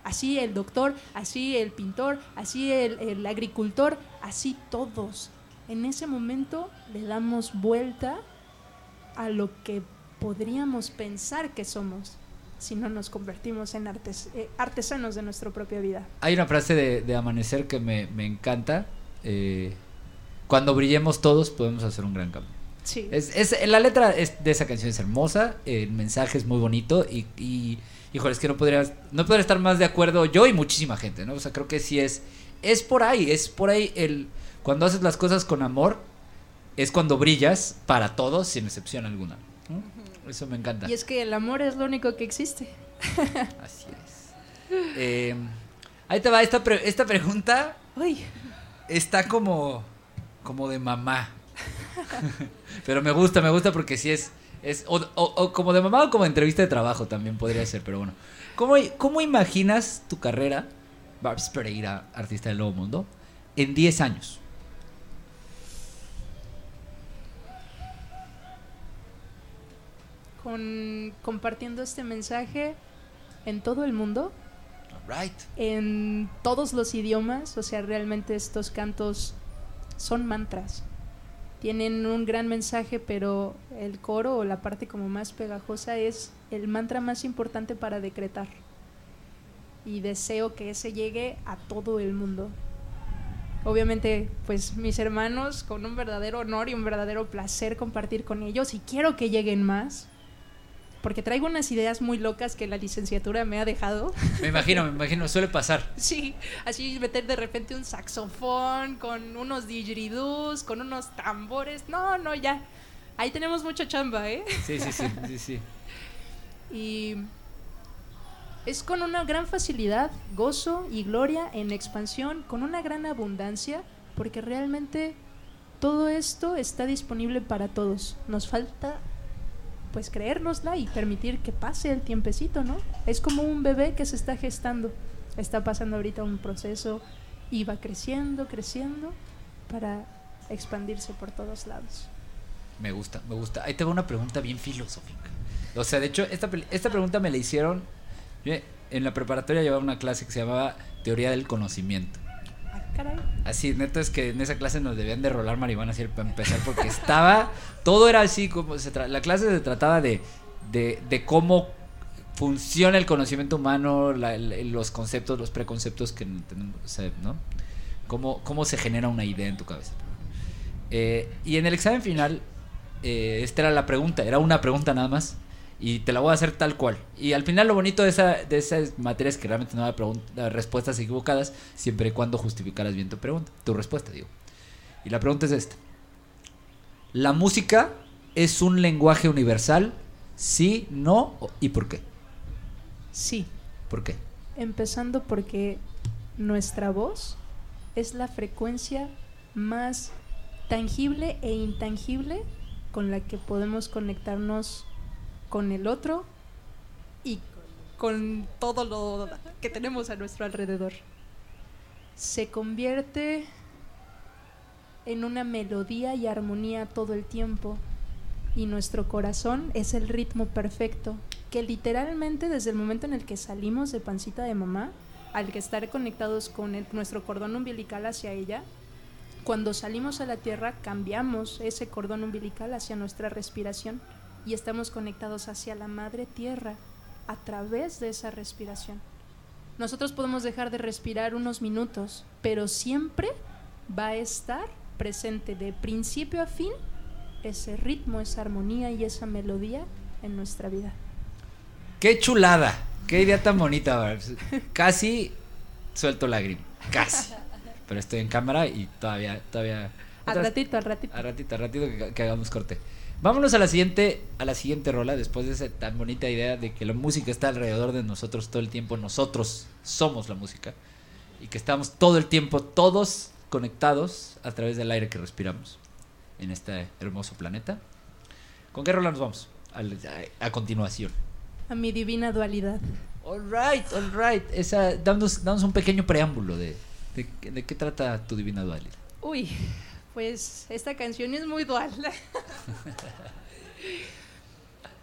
Speaker 1: Así el doctor, así el pintor, así el, el agricultor, así todos. En ese momento le damos vuelta a lo que podríamos pensar que somos si no nos convertimos en artes- eh, artesanos de nuestra propia vida.
Speaker 3: Hay una frase de, de Amanecer que me, me encanta. eh, cuando brillemos todos podemos hacer un gran cambio.
Speaker 1: Sí.
Speaker 3: Es, es- la letra es- de esa canción es hermosa, el mensaje es muy bonito y, y híjole, es que no podría, no podría estar más de acuerdo yo y muchísima gente, ¿no? O sea, creo que sí es, es por ahí, es por ahí el, cuando haces las cosas con amor, es cuando brillas para todos sin excepción alguna. Eso me encanta.
Speaker 1: Y es que el amor es lo único que existe. <laughs>
Speaker 3: Así es. Eh, ahí te va, esta, pre- esta pregunta
Speaker 1: Uy,
Speaker 3: está como, como de mamá. <laughs> pero me gusta, me gusta porque sí es, es o, o- o como de mamá o como entrevista de trabajo también podría ser, pero bueno. ¿Cómo, cómo imaginas tu carrera, Barbs Pereira, artista del Nuevo Mundo, en 10 años?
Speaker 1: Con, compartiendo este mensaje en todo el mundo,
Speaker 3: Right.
Speaker 1: en todos los idiomas, o sea, realmente estos cantos son mantras. Tienen un gran mensaje, pero el coro o la parte como más pegajosa es el mantra más importante para decretar. Y deseo que ese llegue a todo el mundo. Obviamente, pues mis hermanos, con un verdadero honor y un verdadero placer compartir con ellos, y quiero que lleguen más, porque traigo unas ideas muy locas que la licenciatura me ha dejado. <laughs>
Speaker 3: Me imagino, me imagino, suele pasar.
Speaker 1: Sí, así meter de repente un saxofón con unos didgeridoos, con unos tambores. No, no, ya. Ahí tenemos mucha chamba, ¿eh?
Speaker 3: Sí, sí, sí, sí, sí. <laughs>
Speaker 1: Y es con una gran facilidad, gozo y gloria en expansión, con una gran abundancia, porque realmente todo esto está disponible para todos. Nos falta pues creérnosla y permitir que pase el tiempecito, ¿no? Es como un bebé que se está gestando. Está pasando ahorita un proceso y va creciendo, creciendo para expandirse por todos lados.
Speaker 3: Me gusta, me gusta. Ahí te va una pregunta bien filosófica. O sea, de hecho, esta, esta pregunta me la hicieron. en la preparatoria llevaba una clase que se llamaba Teoría del Conocimiento. Así, neta es que en esa clase nos debían de rolar marihuana así para empezar porque estaba, todo era así como se tra- la clase se trataba de, de, cómo funciona el conocimiento humano, la- el- los conceptos, los preconceptos que tenemos, ¿no? Cómo, cómo se genera una idea en tu cabeza. Eh, y en el examen final, eh, esta era la pregunta, era una pregunta nada más. Y te la voy a hacer tal cual. Y al final lo bonito de, esa, de esas materias es que realmente no eh, respuestas equivocadas, siempre y cuando justificaras bien tu pregunta, tu respuesta, digo. Y la pregunta es esta. ¿La música es un lenguaje universal? ¿Sí, no y por qué?
Speaker 1: Sí,
Speaker 3: ¿Por qué?
Speaker 1: empezando porque nuestra voz es la frecuencia más tangible e intangible con la que podemos conectarnos con el otro y con todo lo que tenemos a nuestro alrededor. Se convierte en una melodía y armonía todo el tiempo y nuestro corazón es el ritmo perfecto que literalmente desde el momento en el que salimos de pancita de mamá al que estar conectados con nuestro cordón umbilical hacia ella cuando salimos a la tierra cambiamos ese cordón umbilical hacia nuestra respiración y estamos conectados hacia la madre tierra a través de esa respiración. Nosotros podemos dejar de respirar unos minutos, pero siempre va a estar presente de principio a fin ese ritmo, esa armonía y esa melodía en nuestra vida.
Speaker 3: ¡Qué chulada! ¡Qué idea tan bonita! Casi suelto lágrima. Casi. Pero estoy en cámara y todavía, todavía.
Speaker 1: Al ratito, al ratito.
Speaker 3: A ratito, a ratito que, que hagamos corte. Vámonos a la siguiente, a la siguiente rola, después de esa tan bonita idea de que la música está alrededor de nosotros todo el tiempo, nosotros somos la música. Y que estamos todo el tiempo, todos conectados a través del aire que respiramos en este hermoso planeta. ¿Con qué rola nos vamos? A continuación.
Speaker 1: A mi divina dualidad.
Speaker 3: All right, all right. Esa, danos, danos un pequeño preámbulo de, de, de qué trata tu divina dualidad.
Speaker 1: Uy, pues esta canción es muy dual. <laughs>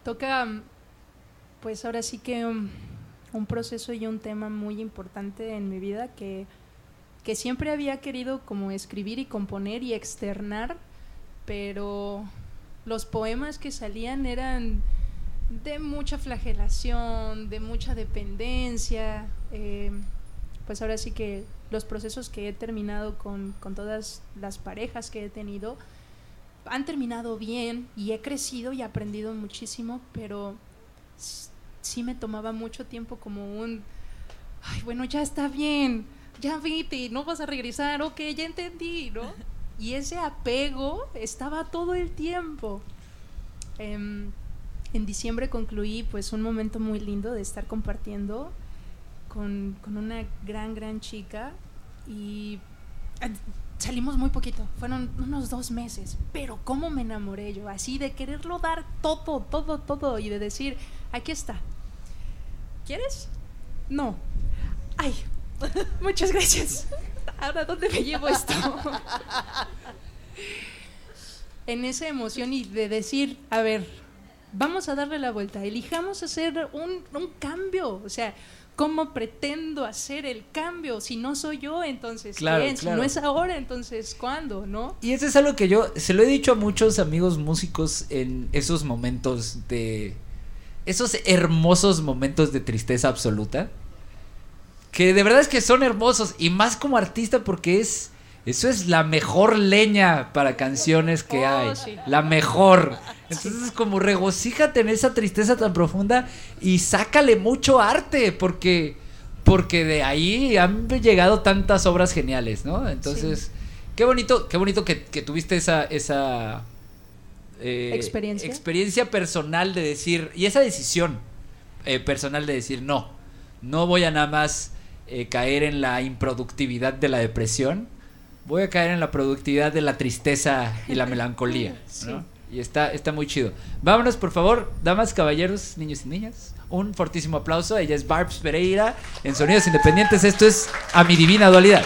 Speaker 1: Toca, pues ahora sí que um, un proceso y un tema muy importante en mi vida que, que siempre había querido como escribir y componer y externar, pero los poemas que salían eran de mucha flagelación, de mucha dependencia. eh, pues ahora sí que los procesos que he terminado con, con todas las parejas que he tenido han terminado bien y he crecido y aprendido muchísimo, pero sí me tomaba mucho tiempo como un, ay, bueno, ya está bien, ya vete, no vas a regresar, ok, ya entendí, ¿no? <laughs> Y ese apego estaba todo el tiempo. Em, en diciembre concluí pues un momento muy lindo de estar compartiendo con, con una gran, gran chica y eh, salimos muy poquito, fueron unos dos meses, pero cómo me enamoré yo, así de quererlo dar todo, todo, todo y de decir, aquí está, ¿quieres? No. Ay, <laughs> muchas gracias. Ahora, ¿dónde me llevo esto? <laughs> en esa emoción y de decir, a ver, vamos a darle la vuelta, elijamos hacer un, un cambio, o sea, ¿cómo pretendo hacer el cambio? Si no soy yo, entonces
Speaker 3: Claro,
Speaker 1: ¿quién? Si no es ahora, entonces ¿cuándo? ¿No?
Speaker 3: Y eso es algo que yo se lo he dicho a muchos amigos músicos en esos momentos de. Esos hermosos momentos de tristeza absoluta. Que de verdad es que son hermosos. Y más como artista porque es.
Speaker 1: Eso es la mejor leña para canciones que
Speaker 3: Oh,
Speaker 1: hay.
Speaker 3: sí.
Speaker 1: La mejor. Entonces, como regocíjate en esa tristeza tan profunda y sácale mucho arte, porque, porque de ahí han llegado tantas obras geniales, ¿no? Entonces, qué bonito, qué bonito que, que tuviste esa, esa eh,
Speaker 3: ¿Experiencia?
Speaker 1: experiencia personal de decir, y esa decisión eh, personal de decir, no, no voy a nada más eh, caer en la improductividad de la depresión, voy a caer en la productividad de la tristeza y la <laughs> melancolía. Y está, está muy chido. Vámonos, por favor, damas, caballeros, niños y niñas. Un fortísimo aplauso. Ella es Barbs Pereira en Sonidos Independientes. Esto es A mi divina dualidad.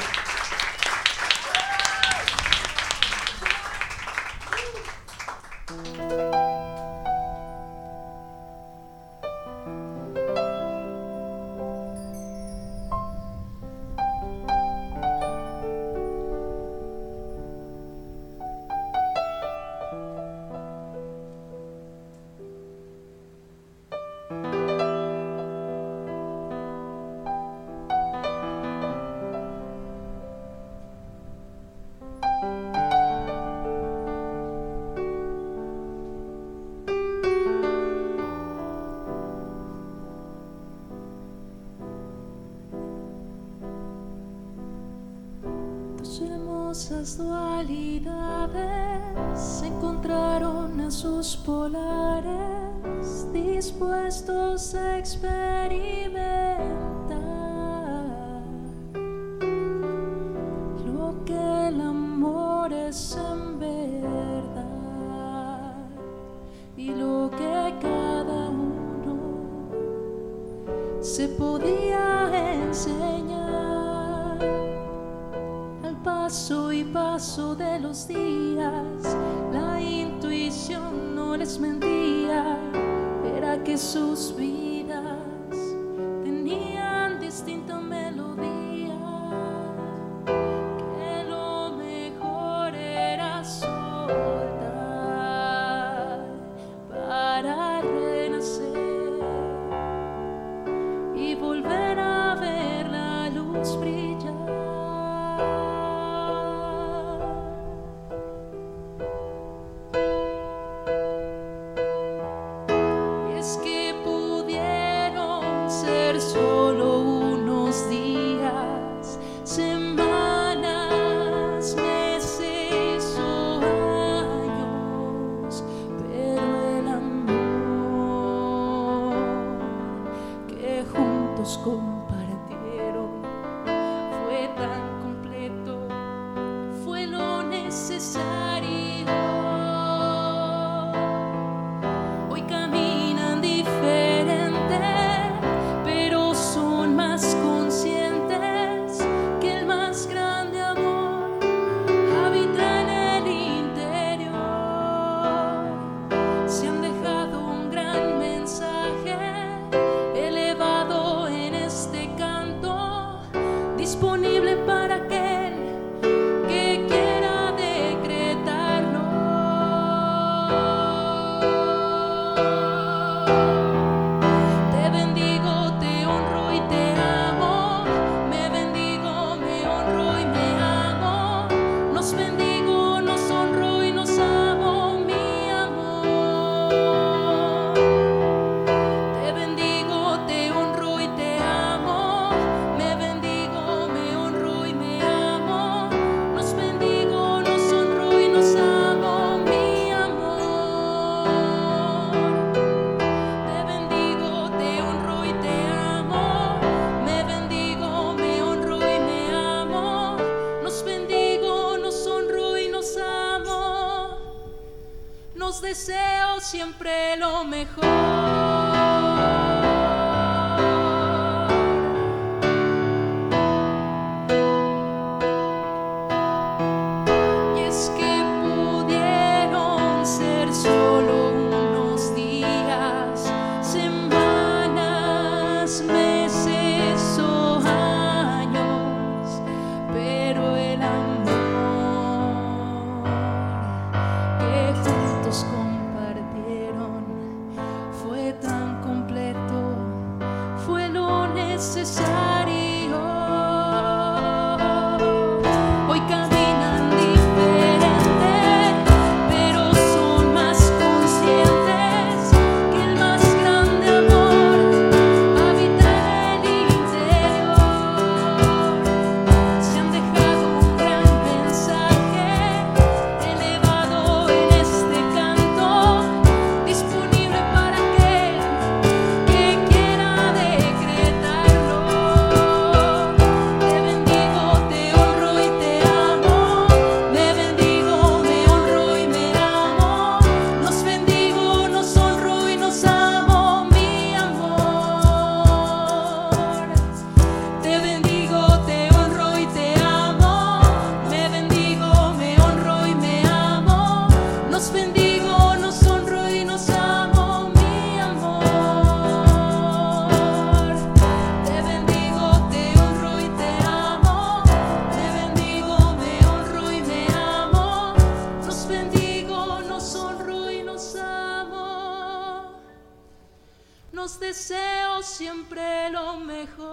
Speaker 3: Siempre lo mejor.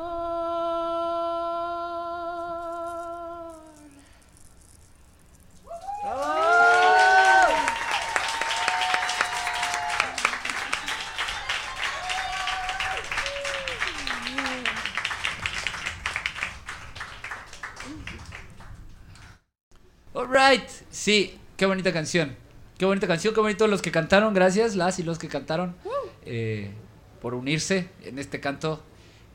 Speaker 3: Alright, sí, qué bonita canción. Qué bonita canción, qué bonito los que cantaron, gracias, las y los que cantaron eh, por unirse en este canto.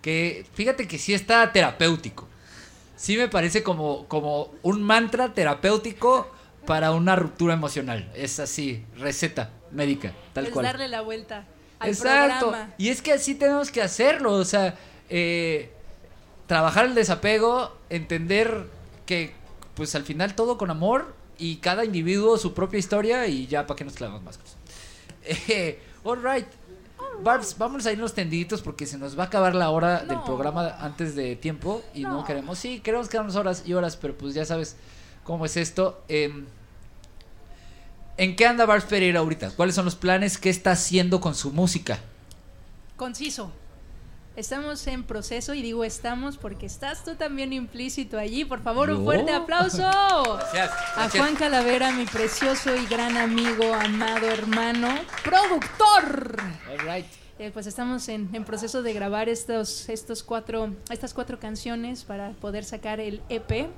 Speaker 3: Que fíjate que sí está terapéutico. Sí me parece como, como un mantra terapéutico para una ruptura emocional. Es así, receta médica, tal
Speaker 1: es
Speaker 3: cual.
Speaker 1: darle la vuelta al
Speaker 3: Exacto.
Speaker 1: programa.
Speaker 3: Y es que así tenemos que hacerlo. O sea, eh, trabajar el desapego, entender que, pues al final todo con amor y cada individuo su propia historia y ya para que nos clavamos más cosas. <laughs> Eh, all right. Barbs, vamos a irnos tendiditos porque se nos va a acabar la hora del programa antes de tiempo y no.
Speaker 1: No.
Speaker 3: queremos. Sí, queremos quedarnos horas y horas, pero pues ya sabes cómo es esto. Em, ¿En qué anda Barbs Pereira ahorita? ¿Cuáles son los planes? ¿Qué está haciendo con su música?
Speaker 1: Conciso. Estamos en proceso y digo estamos porque estás tú también implícito allí. Por favor, un fuerte aplauso.
Speaker 3: Gracias.
Speaker 1: A Juan Calavera, mi precioso y gran amigo, amado hermano, productor.
Speaker 3: All right.
Speaker 1: Eh, pues estamos en, en proceso de grabar estos, estos cuatro, estas cuatro canciones para poder sacar el EP.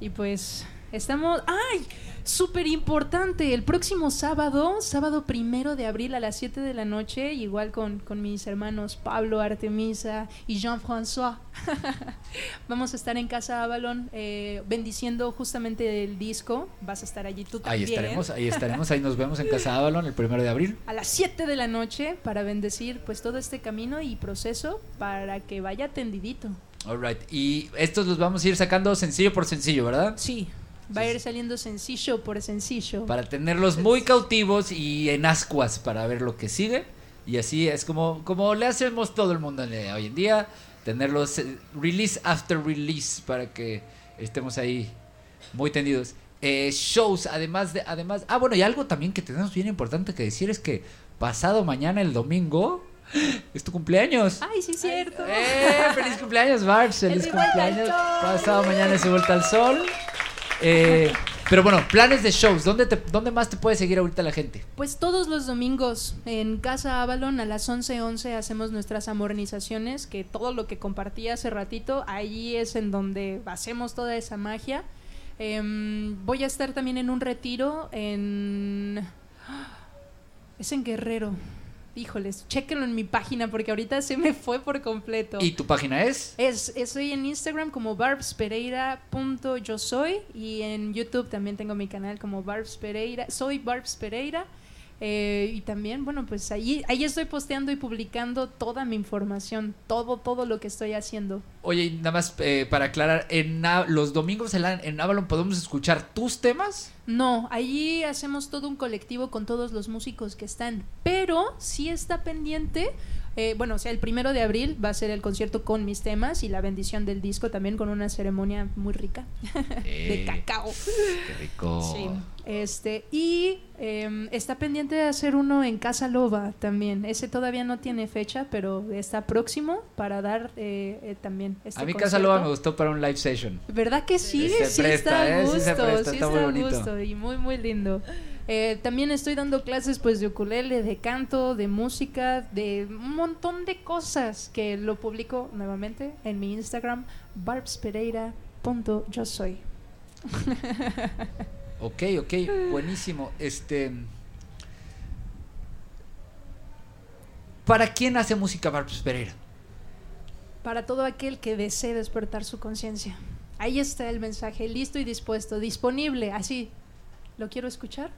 Speaker 1: Y pues estamos... ¡Ay! Súper importante. El próximo sábado, sábado primero de abril a las 7 de la noche, igual con, con mis hermanos Pablo, Artemisa y Jean-François. <laughs> Vamos a estar en Casa Avalon eh, bendiciendo justamente el disco. Vas a estar allí tú
Speaker 3: Ahí
Speaker 1: también.
Speaker 3: estaremos, ahí <laughs> estaremos, ahí nos vemos en Casa Avalon el primero de abril.
Speaker 1: a las 7 de la noche para bendecir pues todo este camino y proceso para que vaya tendidito.
Speaker 3: All right. Y estos los vamos a ir sacando sencillo por sencillo, ¿verdad?
Speaker 1: Sí, va a ir saliendo sencillo por sencillo.
Speaker 3: Para tenerlos muy cautivos y en ascuas para ver lo que sigue. Y así es como, como le hacemos todo el mundo hoy en día. Tenerlos eh, release after release para que estemos ahí muy tendidos. Eh, shows, además de, además, ah bueno, y algo también que tenemos bien importante que decir es que pasado mañana el domingo <gasps> es tu cumpleaños.
Speaker 1: Ay, sí, cierto.
Speaker 3: ¡Eh! ¡Feliz cumpleaños, Barbs! ¡Feliz cumpleaños! Pasado mañana es su vuelta al sol. Eh, pero bueno, planes de shows. ¿Dónde, ¿Dónde más te puede seguir ahorita la gente?
Speaker 1: Pues todos los domingos en Casa Avalon a las 11:11 hacemos nuestras amornizaciones, que todo lo que compartí hace ratito, ahí es en donde hacemos toda esa magia. Em, voy a estar también en un retiro en... Es en Guerrero. Híjoles, chéquenlo en mi página porque ahorita se me fue por completo.
Speaker 3: ¿Y tu página es?
Speaker 1: Es, estoy en Instagram como barbspereira.yo soy y en YouTube también tengo mi canal como Barbs Pereira. Soy Barbs Pereira. Eh, y también, bueno, pues ahí, ahí estoy posteando y publicando toda mi información, todo, todo lo que estoy haciendo.
Speaker 3: Oye, y nada más eh, para aclarar, en los domingos en, en Avalon podemos escuchar tus temas.
Speaker 1: No, allí hacemos todo un colectivo con todos los músicos que están, pero sí está pendiente. Eh, bueno, o sea, el primero de abril va a ser el concierto con mis temas y la bendición del disco también con una ceremonia muy rica <laughs> de
Speaker 3: Eh,
Speaker 1: cacao.
Speaker 3: Qué rico.
Speaker 1: Sí. Este, y em, está pendiente de hacer uno en Casa Loba también. Ese todavía no tiene fecha, pero está próximo para dar eh, eh, también este
Speaker 3: A mí
Speaker 1: concierto.
Speaker 3: Casa Loba me gustó para un live session.
Speaker 1: ¿Verdad que sí? Sí,
Speaker 3: presta,
Speaker 1: está a
Speaker 3: ¿eh? Sí
Speaker 1: gusto, sí
Speaker 3: está muy bonito.
Speaker 1: gusto y muy, muy lindo. Eh, también estoy dando clases pues de ukulele, de canto, de música, de un montón de cosas que lo publico nuevamente en mi Instagram, barbspereira.yo soy. <laughs>
Speaker 3: Ok, ok, buenísimo. Este. ¿Para quién hace música Barbs Pereira?
Speaker 1: Para todo aquel que desee despertar su conciencia. Ahí está el mensaje, listo y dispuesto, disponible, así. ¿Lo quiero escuchar?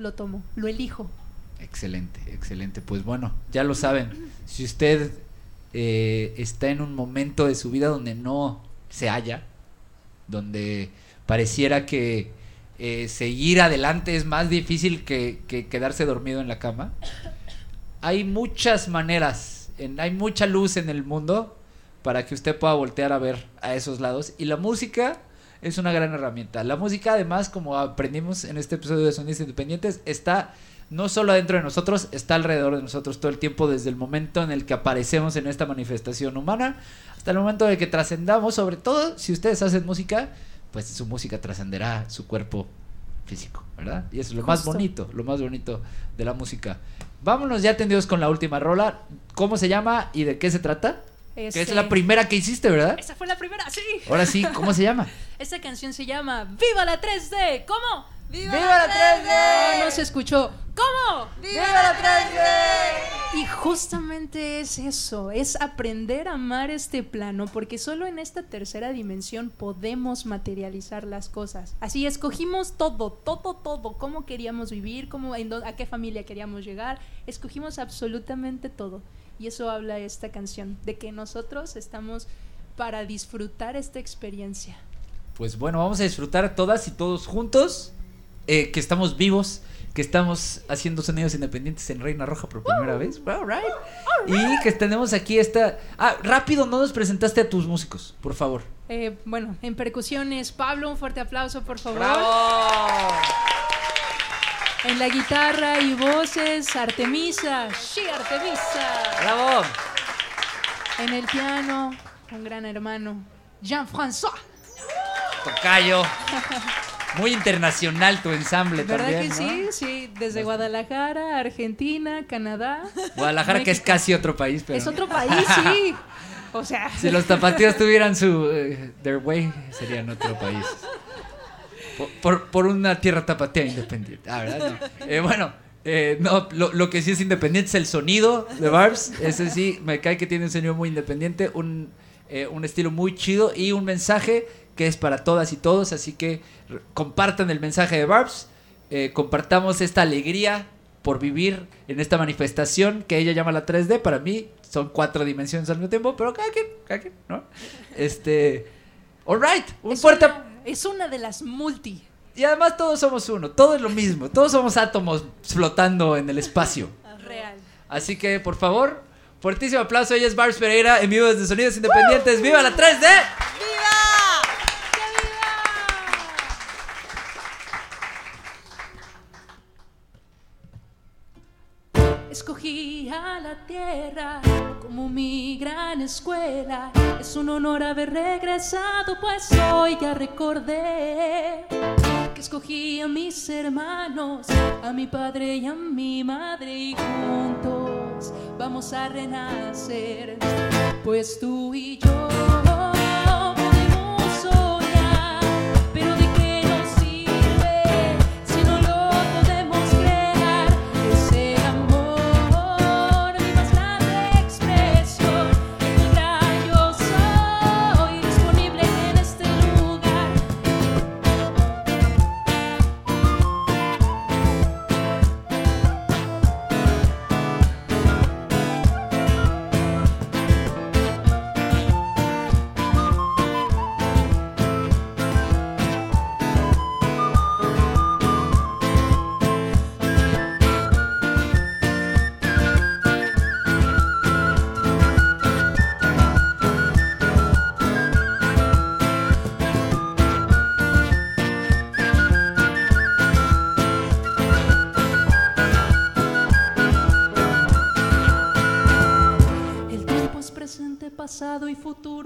Speaker 1: Lo tomo, lo elijo.
Speaker 3: Excelente, excelente. Pues bueno, ya lo saben. Si usted eh, está en un momento de su vida donde no se halla, donde pareciera que eh, seguir adelante es más difícil que, que quedarse dormido en la cama, hay muchas maneras, en- hay mucha luz en el mundo para que usted pueda voltear a ver a esos lados. Y la música es una gran herramienta. La música, además, como aprendimos en este episodio de Sonidos Independientes, está no solo adentro de nosotros, está alrededor de nosotros todo el tiempo desde el momento en el que aparecemos en esta manifestación humana hasta el momento de que trascendamos, sobre todo si ustedes hacen música, pues su música trascenderá su cuerpo físico, ¿verdad? Y eso es lo más bonito, lo más bonito de la música. Vámonos ya atendidos con la última rola. ¿Cómo se llama y de qué se trata? Que es
Speaker 1: Este,
Speaker 3: la primera que hiciste, ¿verdad?
Speaker 1: Esa fue la primera, sí.
Speaker 3: Ahora sí, ¿cómo se llama? <laughs>
Speaker 1: Esta canción se llama Viva la 3D. ¿Cómo?
Speaker 4: ¡Viva,
Speaker 3: ¡Viva la 3D!
Speaker 1: No, no se escuchó. ¿Cómo?
Speaker 4: ¡Viva la 3D!
Speaker 1: Y justamente es eso, es aprender a amar este plano, porque solo en esta tercera dimensión podemos materializar las cosas. Así escogimos todo, todo, todo, cómo queríamos vivir, cómo, en a qué familia queríamos llegar, escogimos absolutamente todo. Y eso habla esta canción, de que nosotros estamos para disfrutar esta experiencia.
Speaker 3: Pues bueno, vamos a disfrutar todas y todos juntos, eh, que estamos vivos, que estamos haciendo sonidos independientes en Reina Roja por primera vez. All right. Y que tenemos aquí esta... Ah, rápido, no nos presentaste a tus músicos, por favor.
Speaker 1: Eh, bueno, en percusiones, Pablo, un fuerte aplauso, por favor. En la guitarra y voces, Artemisa. Sí, Artemisa.
Speaker 3: ¡Bravo!
Speaker 1: En el piano, un gran hermano, Jean-François.
Speaker 3: Tocayo. Muy internacional tu ensamble
Speaker 1: ¿Verdad
Speaker 3: también,
Speaker 1: que
Speaker 3: ¿no?
Speaker 1: sí? Sí, desde Guadalajara, Argentina, Canadá.
Speaker 3: Guadalajara, que es casi otro país, pero...
Speaker 1: Es otro país, sí. O sea,
Speaker 3: Si los tapatíos tuvieran su... eh, their way, serían otro país. Por, por, por una tierra tapatía independiente. Ah, ¿verdad? No. Eh, bueno, eh, no, lo, lo que sí es independiente es el sonido de Barbs. Ese sí, me cae que tiene un sonido muy independiente, un, eh, un estilo muy chido y un mensaje que es para todas y todos. Así que compartan el mensaje de Barbs. eh, compartamos esta alegría por vivir en esta manifestación que ella llama la 3D. Para mí son cuatro dimensiones al mismo tiempo, pero cada quien, cada quien, ¿no? Este. Alright, un fuerte.
Speaker 1: una, es una de las multi.
Speaker 3: Y además todos somos uno, todo es lo mismo, todos somos átomos flotando en el espacio.
Speaker 1: Real.
Speaker 3: Así que, por favor, fuertísimo aplauso. Ella es Barbs Pereira, en vivo desde Sonidos Independientes. ¡Viva la 3D!
Speaker 4: ¡Viva!
Speaker 1: Escogí a la tierra como mi gran escuela. Es un honor haber regresado, pues hoy ya recordé que escogí a mis hermanos, a mi padre y a mi madre y juntos vamos a renacer. Pues tú y yo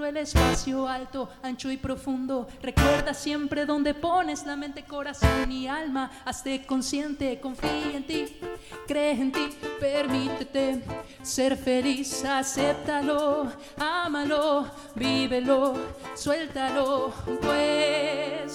Speaker 1: el espacio alto, ancho y profundo. Recuerda siempre donde pones la mente, corazón y alma. Hazte consciente, confía en ti, cree en ti, permítete ser feliz, acéptalo, ámalo, vívelo, suéltalo. Pues,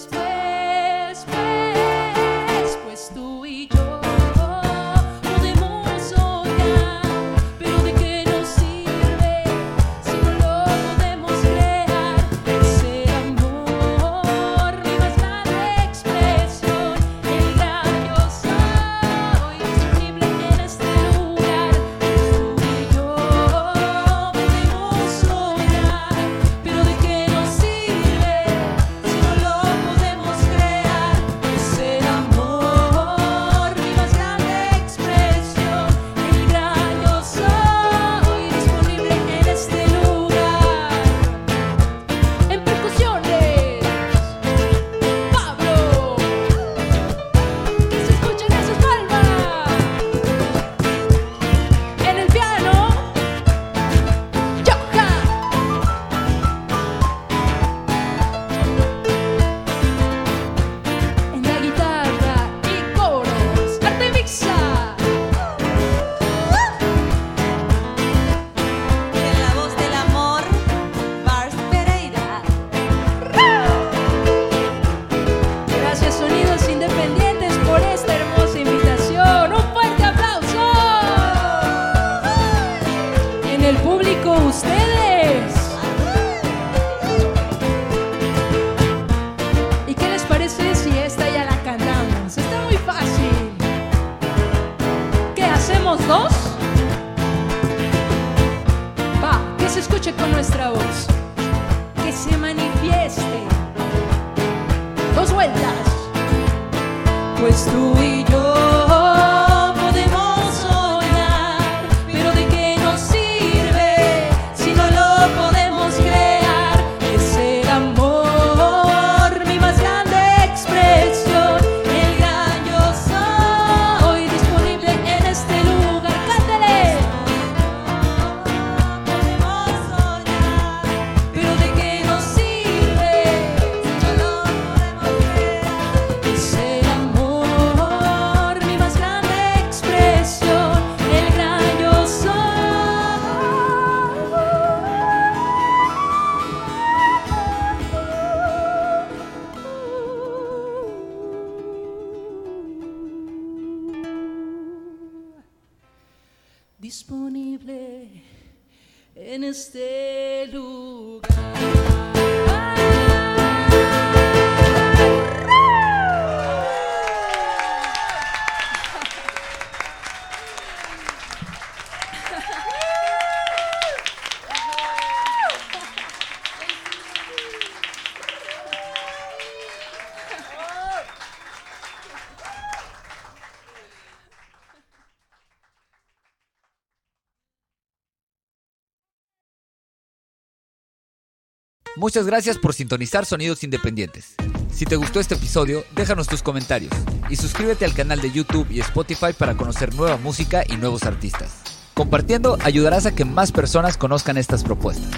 Speaker 3: Muchas gracias por sintonizar Sonidos Independientes. Si te gustó este episodio, déjanos tus comentarios y suscríbete al canal de YouTube y Spotify para conocer nueva música y nuevos artistas. Compartiendo ayudarás a que más personas conozcan estas propuestas.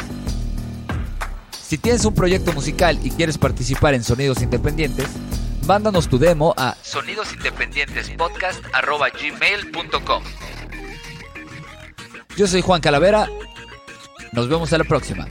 Speaker 3: Si tienes un proyecto musical y quieres participar en Sonidos Independientes, mándanos tu demo a sonidosindependientespodcast.gmail.com Yo soy Juan Calavera. Nos vemos a la próxima.